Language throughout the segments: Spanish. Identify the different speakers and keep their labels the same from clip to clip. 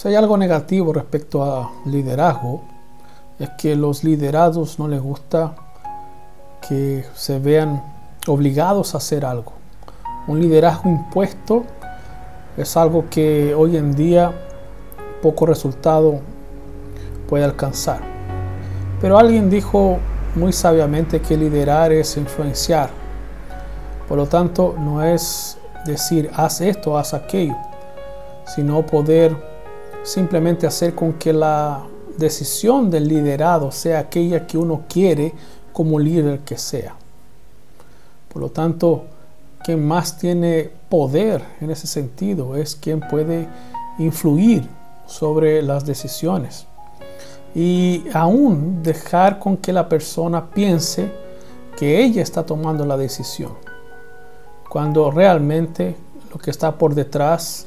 Speaker 1: Si hay algo negativo respecto a liderazgo, es que los liderados no les gusta que se vean obligados a hacer algo. Un liderazgo impuesto es algo que hoy en día poco resultado puede alcanzar. Pero alguien dijo muy sabiamente que liderar es influenciar. Por lo tanto, no es decir haz esto, haz aquello, sino poder simplemente hacer con que la decisión del liderado sea aquella que uno quiere como líder que sea. Por lo tanto, quien más tiene poder en ese sentido es quien puede influir sobre las decisiones y aún dejar con que la persona piense que ella está tomando la decisión, cuando realmente lo que está por detrás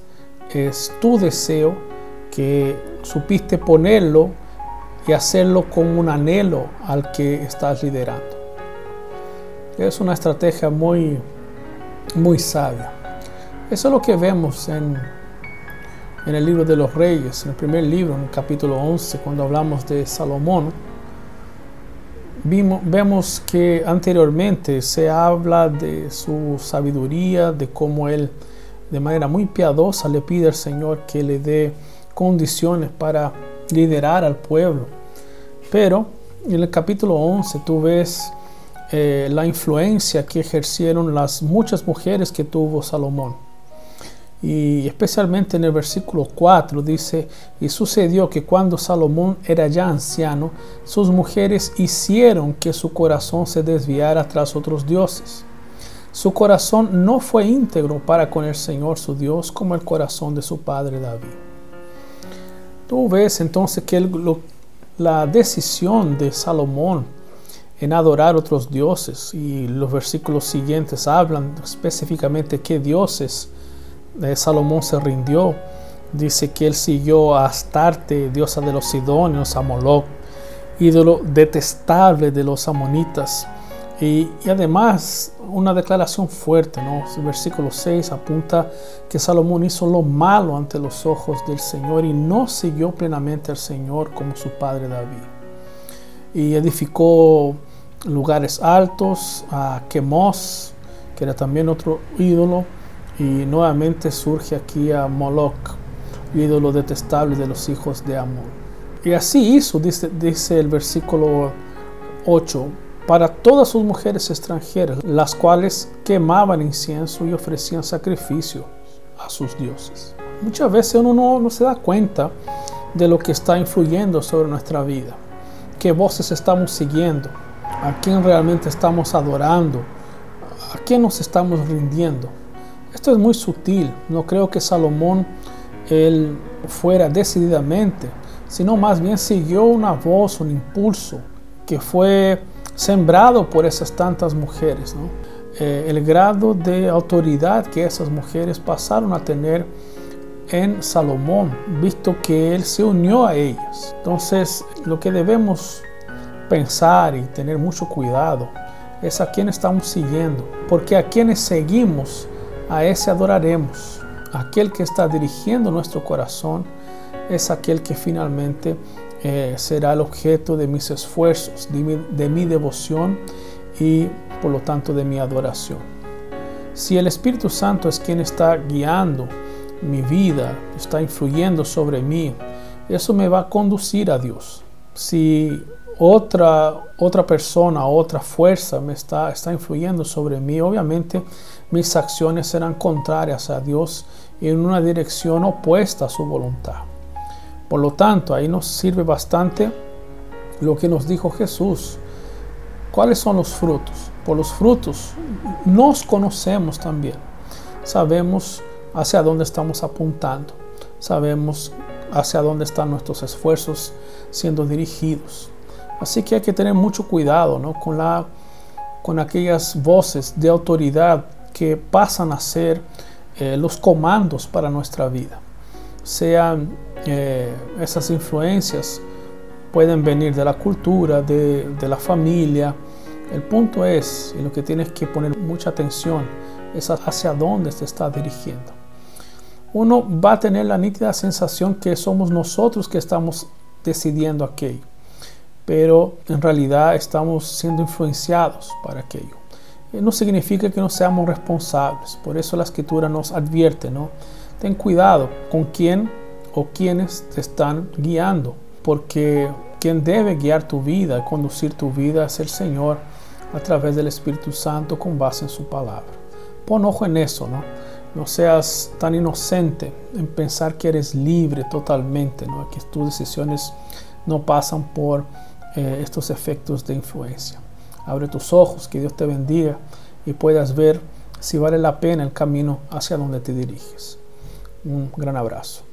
Speaker 1: es tu deseo que supiste ponerlo y hacerlo con un anhelo al que estás liderando. Es una estrategia muy, muy sabia. Eso es lo que vemos en, en el libro de los reyes, en el primer libro, en el capítulo 11, cuando hablamos de Salomón. Vimos, vemos que anteriormente se habla de su sabiduría, de cómo él de manera muy piadosa le pide al Señor que le dé condiciones para liderar al pueblo. Pero en el capítulo 11 tú ves eh, la influencia que ejercieron las muchas mujeres que tuvo Salomón. Y especialmente en el versículo 4 dice, y sucedió que cuando Salomón era ya anciano, sus mujeres hicieron que su corazón se desviara tras otros dioses. Su corazón no fue íntegro para con el Señor su Dios como el corazón de su padre David. Tú ves entonces que la decisión de Salomón en adorar otros dioses y los versículos siguientes hablan específicamente qué dioses de Salomón se rindió. Dice que él siguió a Astarte, diosa de los Sidonios, a Moloch, ídolo detestable de los amonitas y, además una declaración fuerte, ¿no? El versículo 6 apunta que Salomón hizo lo malo ante los ojos del Señor y no siguió plenamente al Señor como su padre David. Y edificó lugares altos, a Quemos, que era también otro ídolo, y nuevamente surge aquí a Moloch, ídolo detestable de los hijos de Amón. Y así hizo, dice, dice el versículo 8, para todas sus mujeres extranjeras, las cuales quemaban incienso y ofrecían sacrificio a sus dioses. Muchas veces uno no, se da cuenta de lo que está influyendo sobre nuestra vida, qué voces estamos siguiendo, a quién realmente estamos adorando, a quién nos estamos rindiendo. Esto es muy sutil, no creo que Salomón él fuera decididamente, sino más bien siguió una voz, un impulso que fue sembrado por esas tantas mujeres. Eh, el grado de autoridad que esas mujeres pasaron a tener en Salomón, visto que él se unió a ellas. Entonces, lo que debemos pensar y tener mucho cuidado es a quién estamos siguiendo, porque a quienes seguimos, a ese adoraremos. Aquel que está dirigiendo nuestro corazón es aquel que finalmente eh, será el objeto de mis esfuerzos, de mi, devoción y por lo tanto de mi adoración. Si el Espíritu Santo es quien está guiando mi vida, está influyendo sobre mí, eso me va a conducir a Dios. Si otra, otra persona, otra fuerza me está, está influyendo sobre mí, obviamente mis acciones serán contrarias a Dios en una dirección opuesta a su voluntad. Por lo tanto, ahí nos sirve bastante lo que nos dijo Jesús. ¿Cuáles son los frutos? Por los frutos nos conocemos también. Sabemos hacia dónde estamos apuntando. Sabemos hacia dónde están nuestros esfuerzos siendo dirigidos. Así que hay que tener mucho cuidado con, la, con aquellas voces de autoridad que pasan a ser eh, los comandos para nuestra vida. Sean eh, esas influencias pueden venir de la cultura, de, la familia. El punto es, y lo que tienes que poner mucha atención, es hacia dónde te está dirigiendo. uno va a tener la nítida sensación que somos nosotros que estamos decidiendo aquello, pero en realidad estamos siendo influenciados para aquello. Eh, no significa que no seamos responsables, por eso la escritura nos advierte, ¿no? Ten cuidado con quién o quienes te están guiando, porque quien debe guiar tu vida, conducir tu vida es el Señor a través del Espíritu Santo con base en su palabra. Pon ojo en eso, ¿no? No seas tan inocente en pensar que eres libre totalmente, que tus decisiones no pasan por eh, estos efectos de influencia. Abre tus ojos, que Dios te bendiga y puedas ver si vale la pena el camino hacia donde te diriges. Un gran abrazo.